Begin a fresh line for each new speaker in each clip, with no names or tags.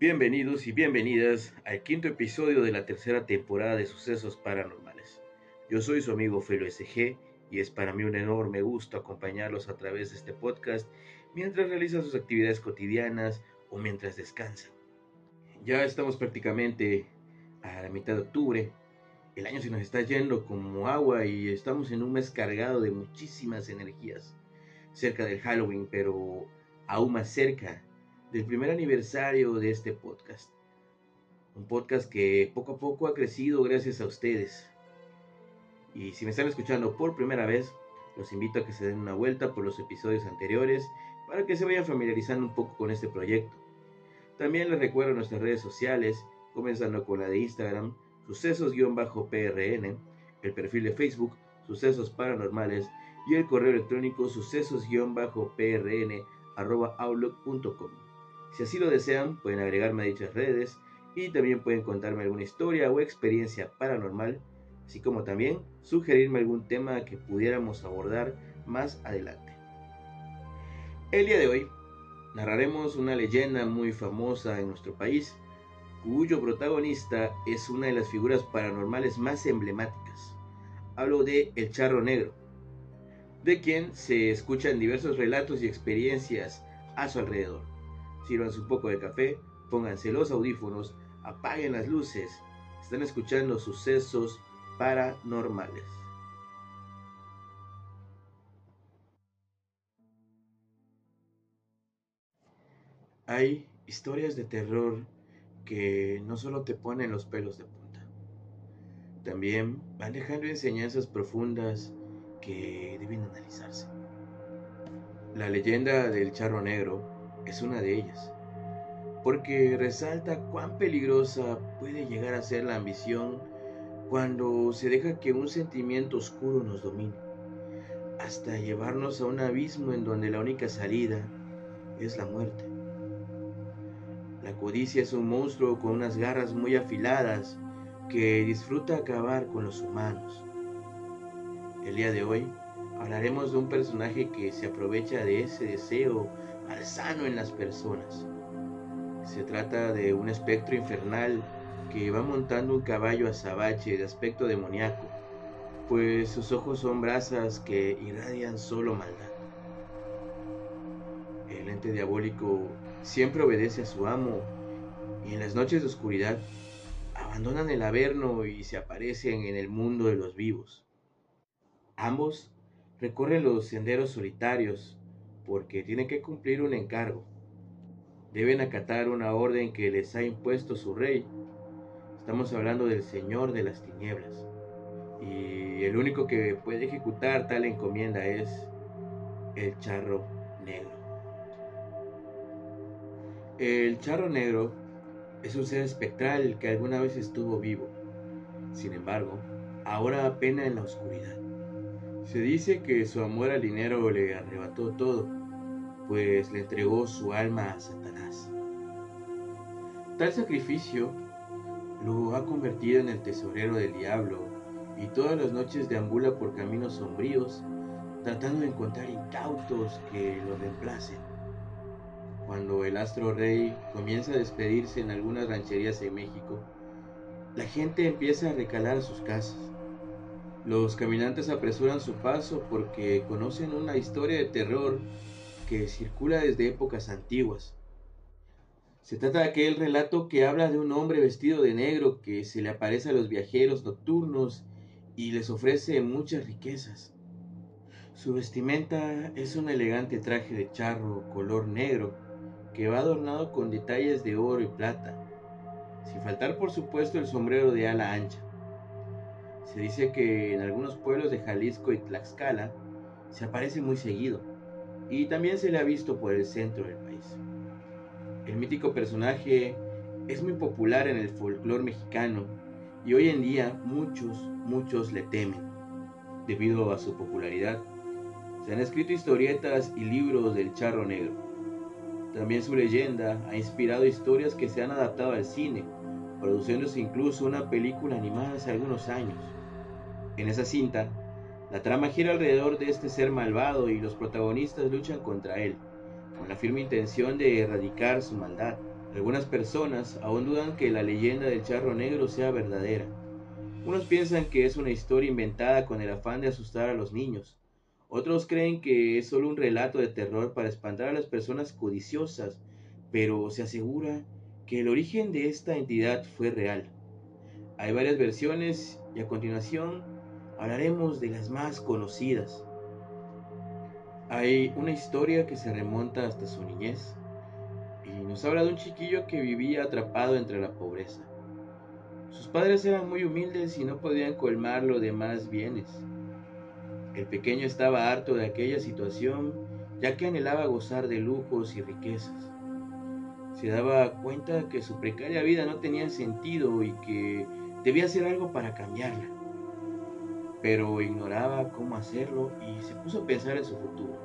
Bienvenidos y bienvenidas al quinto episodio de la tercera temporada de Sucesos Paranormales. Yo soy su amigo Felo SG y es para mí un enorme gusto acompañarlos a través de este podcast mientras realizan sus actividades cotidianas o mientras descansan. Ya estamos prácticamente a la mitad de octubre. El año se nos está yendo como agua y estamos en un mes cargado de muchísimas energías. Cerca del Halloween, pero aún más cerca del primer aniversario de este podcast. Un podcast que poco a poco ha crecido gracias a ustedes. Y si me están escuchando por primera vez, los invito a que se den una vuelta por los episodios anteriores para que se vayan familiarizando un poco con este proyecto. También les recuerdo nuestras redes sociales, comenzando con la de Instagram, sucesos-prn, el perfil de Facebook, Sucesos Paranormales, y el correo electrónico sucesos-prn.outlook.com. Si así lo desean, pueden agregarme a dichas redes y también pueden contarme alguna historia o experiencia paranormal, así como también sugerirme algún tema que pudiéramos abordar más adelante. El día de hoy narraremos una leyenda muy famosa en nuestro país, cuyo protagonista es una de las figuras paranormales más emblemáticas. Hablo de El Charro Negro, de quien se escuchan diversos relatos y experiencias a su alrededor. Sírvanse un poco de café, pónganse los audífonos, apaguen las luces. Están escuchando sucesos paranormales. Hay historias de terror que no solo te ponen los pelos de punta, también van dejando enseñanzas profundas que deben analizarse. La leyenda del charro negro es una de ellas, porque resalta cuán peligrosa puede llegar a ser la ambición cuando se deja que un sentimiento oscuro nos domine, hasta llevarnos a un abismo en donde la única salida es la muerte. La codicia es un monstruo con unas garras muy afiladas que disfruta acabar con los humanos. El día de hoy hablaremos de un personaje que se aprovecha de ese deseo sano en las personas. Se trata de un espectro infernal que va montando un caballo azabache de aspecto demoníaco, pues sus ojos son brasas que irradian solo maldad. El ente diabólico siempre obedece a su amo y en las noches de oscuridad abandonan el averno y se aparecen en el mundo de los vivos. Ambos recorren los senderos solitarios porque tienen que cumplir un encargo. Deben acatar una orden que les ha impuesto su rey. Estamos hablando del Señor de las Tinieblas. Y el único que puede ejecutar tal encomienda es el charro negro. El charro negro es un ser espectral que alguna vez estuvo vivo. Sin embargo, ahora apenas en la oscuridad. Se dice que su amor al dinero le arrebató todo pues le entregó su alma a Satanás. Tal sacrificio lo ha convertido en el tesorero del diablo y todas las noches deambula por caminos sombríos tratando de encontrar incautos que lo reemplacen. Cuando el astro rey comienza a despedirse en algunas rancherías en México, la gente empieza a recalar a sus casas. Los caminantes apresuran su paso porque conocen una historia de terror que circula desde épocas antiguas. Se trata de aquel relato que habla de un hombre vestido de negro que se le aparece a los viajeros nocturnos y les ofrece muchas riquezas. Su vestimenta es un elegante traje de charro color negro que va adornado con detalles de oro y plata, sin faltar por supuesto el sombrero de ala ancha. Se dice que en algunos pueblos de Jalisco y Tlaxcala se aparece muy seguido y también se le ha visto por el centro del país. El mítico personaje es muy popular en el folclore mexicano y hoy en día muchos, muchos le temen debido a su popularidad. Se han escrito historietas y libros del charro negro. También su leyenda ha inspirado historias que se han adaptado al cine, produciéndose incluso una película animada hace algunos años. En esa cinta la trama gira alrededor de este ser malvado y los protagonistas luchan contra él, con la firme intención de erradicar su maldad, Algunas personas aún dudan que la leyenda del charro negro sea verdadera. Unos piensan que es una historia inventada con el afán de asustar a los niños. Otros creen que es solo un relato de terror para espantar a las personas codiciosas, pero se asegura que el origen de esta entidad fue real. Hay varias versiones y a continuación hablaremos de las más conocidas. Hay una historia que se remonta hasta su niñez y nos habla de un chiquillo que vivía atrapado entre la pobreza. Sus padres eran muy humildes y no podían colmarlo de más bienes. El pequeño estaba harto de aquella situación, ya que anhelaba gozar de lujos y riquezas. Se daba cuenta que su precaria vida no tenía sentido y que debía hacer algo para cambiarla. Pero ignoraba cómo hacerlo y se puso a pensar en su futuro.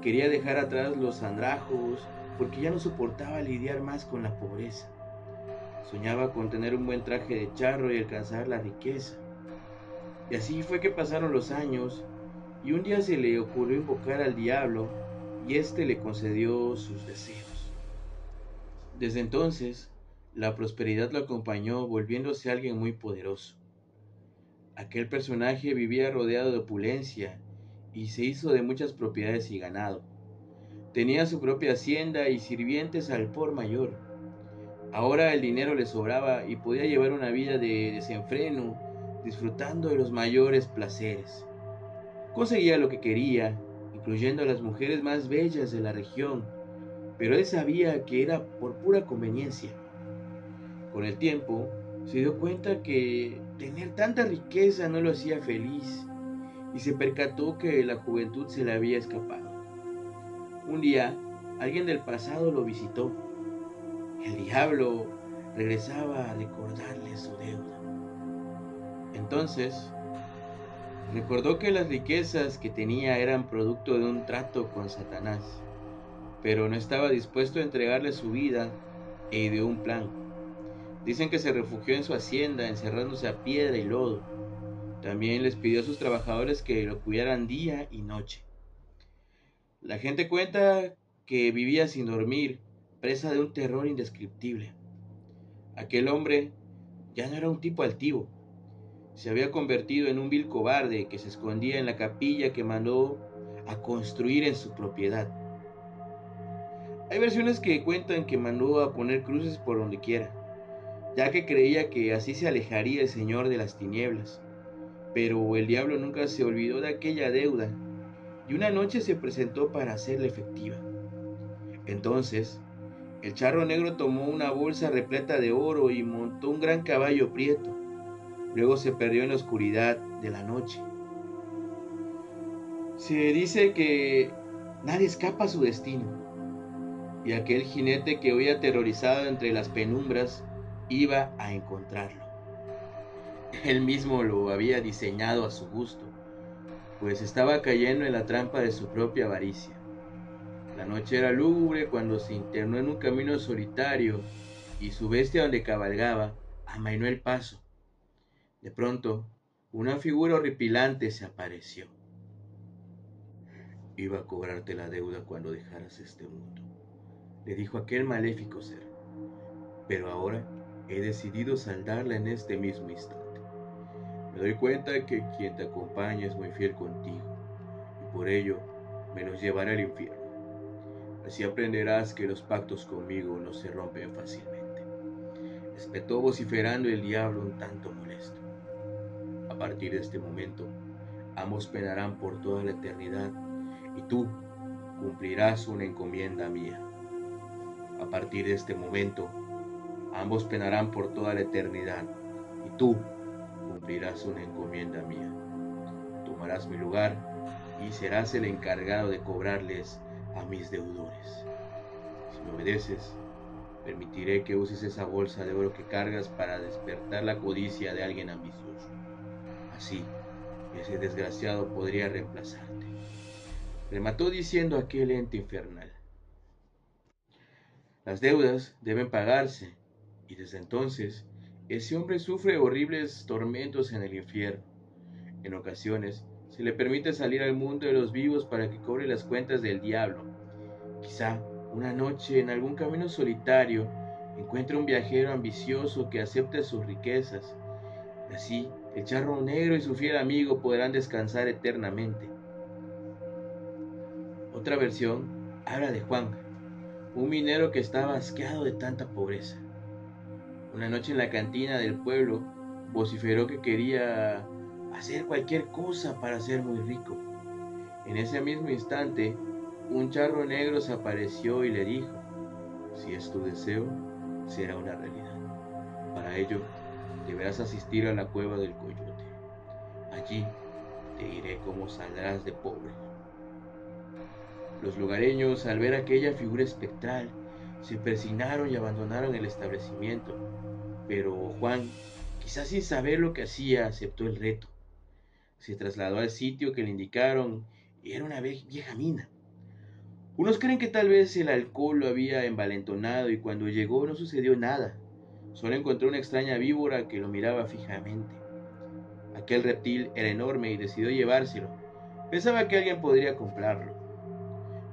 Quería dejar atrás los andrajos porque ya no soportaba lidiar más con la pobreza. Soñaba con tener un buen traje de charro y alcanzar la riqueza. Y así fue que pasaron los años y un día se le ocurrió invocar al diablo y éste le concedió sus deseos. Desde entonces, la prosperidad lo acompañó volviéndose alguien muy poderoso. Aquel personaje vivía rodeado de opulencia y se hizo de muchas propiedades y ganado. Tenía su propia hacienda y sirvientes al por mayor Ahora el dinero le sobraba y podía llevar una vida de desenfreno, disfrutando de los mayores placeres. Conseguía lo que quería, incluyendo a las mujeres más bellas de la región, pero él sabía que era por pura conveniencia. Con el tiempo, se dio cuenta que tener tanta riqueza no lo hacía feliz y se percató que la juventud se le había escapado. Un día, alguien del pasado lo visitó el diablo regresaba a recordarle su deuda. Entonces, recordó que las riquezas que tenía eran producto de un trato con Satanás, pero no estaba dispuesto a entregarle su vida e de un plan. Dicen que se refugió en su hacienda, encerrándose a piedra y lodo. También les pidió a sus trabajadores que lo cuidaran día y noche. La gente cuenta que vivía sin dormir presa de un terror indescriptible. Aquel hombre ya no era un tipo altivo, se había convertido en un vil cobarde que se escondía en la capilla que mandó a construir en su propiedad. Hay versiones que cuentan que mandó a poner cruces por donde quiera, ya que creía que así se alejaría el Señor de las tinieblas. Pero el diablo nunca se olvidó de aquella deuda y una noche se presentó para hacerla efectiva. Entonces, el charro negro tomó una bolsa repleta de oro y montó un gran caballo prieto. Luego se perdió en la oscuridad de la noche. Se dice que nadie escapa a su destino. Y aquel jinete que hoy aterrorizado entre las penumbras iba a encontrarlo. Él mismo lo había diseñado a su gusto, pues estaba cayendo en la trampa de su propia avaricia. La noche era lúgubre cuando se internó en un camino solitario y su bestia donde cabalgaba amainó el paso. De pronto, una figura horripilante se apareció. Iba a cobrarte la deuda cuando dejaras este mundo, le dijo aquel maléfico ser. Pero ahora he decidido saldarla en este mismo instante. Me doy cuenta que quien te acompaña es muy fiel contigo y por ello me los llevará al infierno. Así aprenderás que los pactos conmigo no se rompen fácilmente. Espetó vociferando el diablo un tanto molesto. A partir de este momento, ambos penarán por toda la eternidad y tú cumplirás una encomienda mía. A partir de este momento, ambos penarán por toda la eternidad y tú cumplirás una encomienda mía. Tomarás mi lugar y serás el encargado de cobrarles a mis deudores. Si me obedeces, permitiré que uses esa bolsa de oro que cargas para despertar la codicia de alguien ambicioso. Así, ese desgraciado podría reemplazarte. Remató diciendo aquel ente infernal. Las deudas deben pagarse, y desde entonces ese hombre sufre horribles tormentos en el infierno. En ocasiones se le permite salir al mundo de los vivos para que cobre las cuentas del diablo. Quizá Una noche en algún camino solitario encuentra un viajero ambicioso que acepta sus riquezas. Así, el charro negro y su fiel amigo podrán descansar eternamente. Otra versión habla de Juan, un minero que estaba asqueado de tanta pobreza. Una noche en la cantina del pueblo vociferó que quería hacer cualquier cosa para ser muy rico. En ese mismo instante, un charro negro se apareció y le dijo, si es tu deseo, será una realidad. Para ello, deberás asistir a la cueva del coyote. Allí te diré cómo saldrás de pobre. Los lugareños, al ver aquella figura espectral, se persignaron y abandonaron el establecimiento. Pero Juan, quizás sin saber lo que hacía, aceptó el reto. Se trasladó al sitio que le indicaron y era una vieja mina. Unos creen que tal vez el alcohol lo había envalentonado y cuando llegó no sucedió nada. Solo encontró una extraña víbora que lo miraba fijamente. Aquel reptil era enorme y decidió llevárselo. Pensaba que alguien podría comprarlo.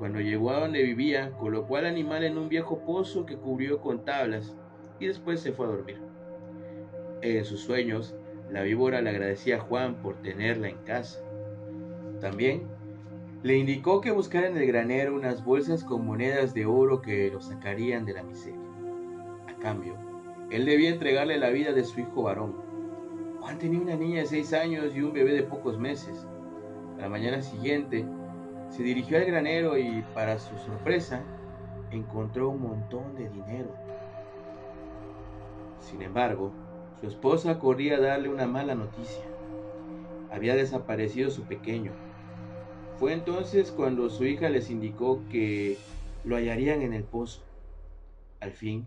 Cuando llegó a donde vivía, colocó al animal en un viejo pozo que cubrió con tablas y después se fue a dormir. En sus sueños, la víbora le agradecía a Juan por tenerla en casa. También le indicó que buscara en el granero unas bolsas con monedas de oro que lo sacarían de la miseria. A cambio, él debía entregarle la vida de su hijo varón. Juan tenía una niña de seis años y un bebé de pocos meses. A la mañana siguiente, se dirigió al granero y, para su sorpresa, encontró un montón de dinero. Sin embargo, su esposa corría a darle una mala noticia. Había desaparecido su pequeño. Fue entonces cuando su hija les indicó que lo hallarían en el pozo. Al fin,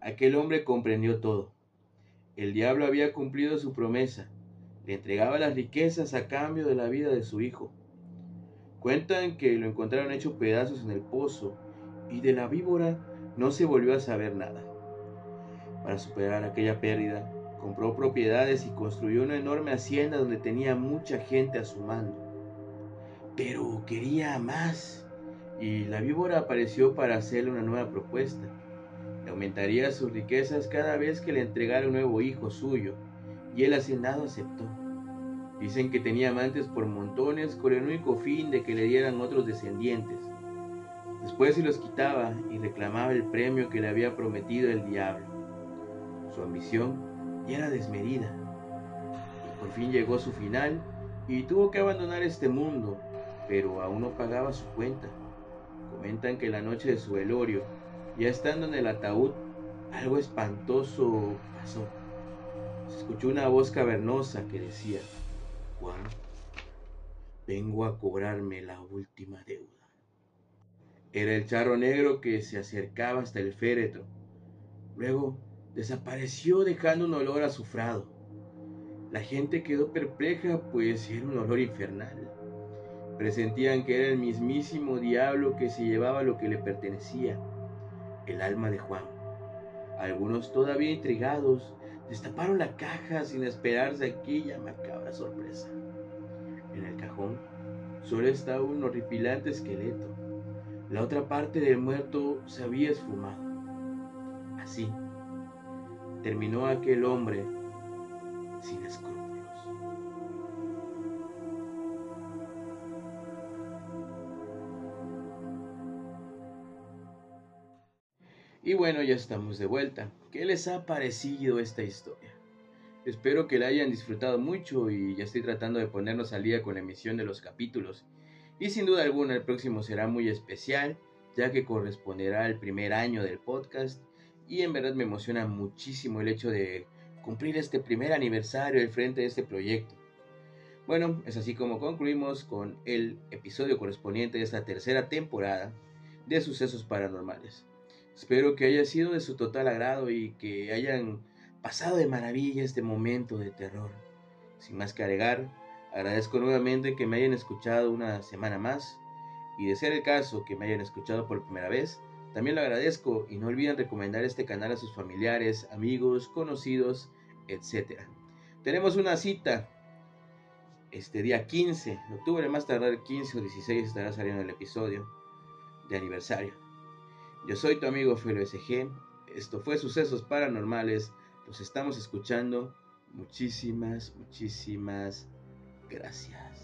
aquel hombre comprendió todo. El diablo había cumplido su promesa. Le entregaba las riquezas a cambio de la vida de su hijo. Cuentan que lo encontraron hecho pedazos en el pozo y de la víbora no se volvió a saber nada. Para superar aquella pérdida, compró propiedades y construyó una enorme hacienda donde tenía mucha gente a su mando. Pero quería más y la víbora apareció para hacerle una nueva propuesta. Le aumentaría sus riquezas cada vez que le entregara un nuevo hijo suyo y el hacendado aceptó. Dicen que tenía amantes por montones con el único fin de que le dieran otros descendientes. Después se los quitaba y reclamaba el premio que le había prometido el diablo. Su ambición era desmedida. Y por fin llegó su final y tuvo que abandonar este mundo, pero aún no pagaba su cuenta. Comentan que la noche de su velorio, ya estando en el ataúd, algo espantoso pasó. Se escuchó una voz cavernosa que decía, Juan, vengo a cobrarme la última deuda. Era el charro negro que se acercaba hasta el féretro. Luego desapareció dejando un olor azufrado. La gente quedó perpleja, pues era un olor infernal. Presentían que era el mismísimo diablo que se llevaba lo que le pertenecía, el alma de Juan. Algunos todavía intrigados Destaparon la caja sin esperarse aquella macabra sorpresa. En el cajón solo estaba un horripilante esqueleto. La otra parte del muerto se había esfumado. Así terminó aquel hombre sin escrúpulos. Y bueno, ya estamos de vuelta. ¿Qué les ha parecido esta historia? Espero que la hayan disfrutado mucho y ya estoy tratando de ponernos al día con la emisión de los capítulos. Y sin duda alguna el próximo será muy especial, ya que corresponderá al primer año del podcast y en verdad me emociona muchísimo el hecho de cumplir este primer aniversario al frente de este proyecto. Bueno, es así como concluimos con el episodio correspondiente de esta tercera temporada de Sucesos Paranormales. Espero que haya sido de su total agrado y que hayan pasado de maravilla este momento de terror. Sin más que agregar, agradezco nuevamente que me hayan escuchado una semana más y de ser el caso que me hayan escuchado por primera vez, también lo agradezco y no olviden recomendar este canal a sus familiares, amigos, conocidos, etc. Tenemos una cita este día 15 de octubre, más tardar 15 o 16 estará saliendo el episodio de aniversario. Yo soy tu amigo Felo SG. Esto fue Sucesos Paranormales. Los estamos escuchando. Muchísimas, muchísimas gracias.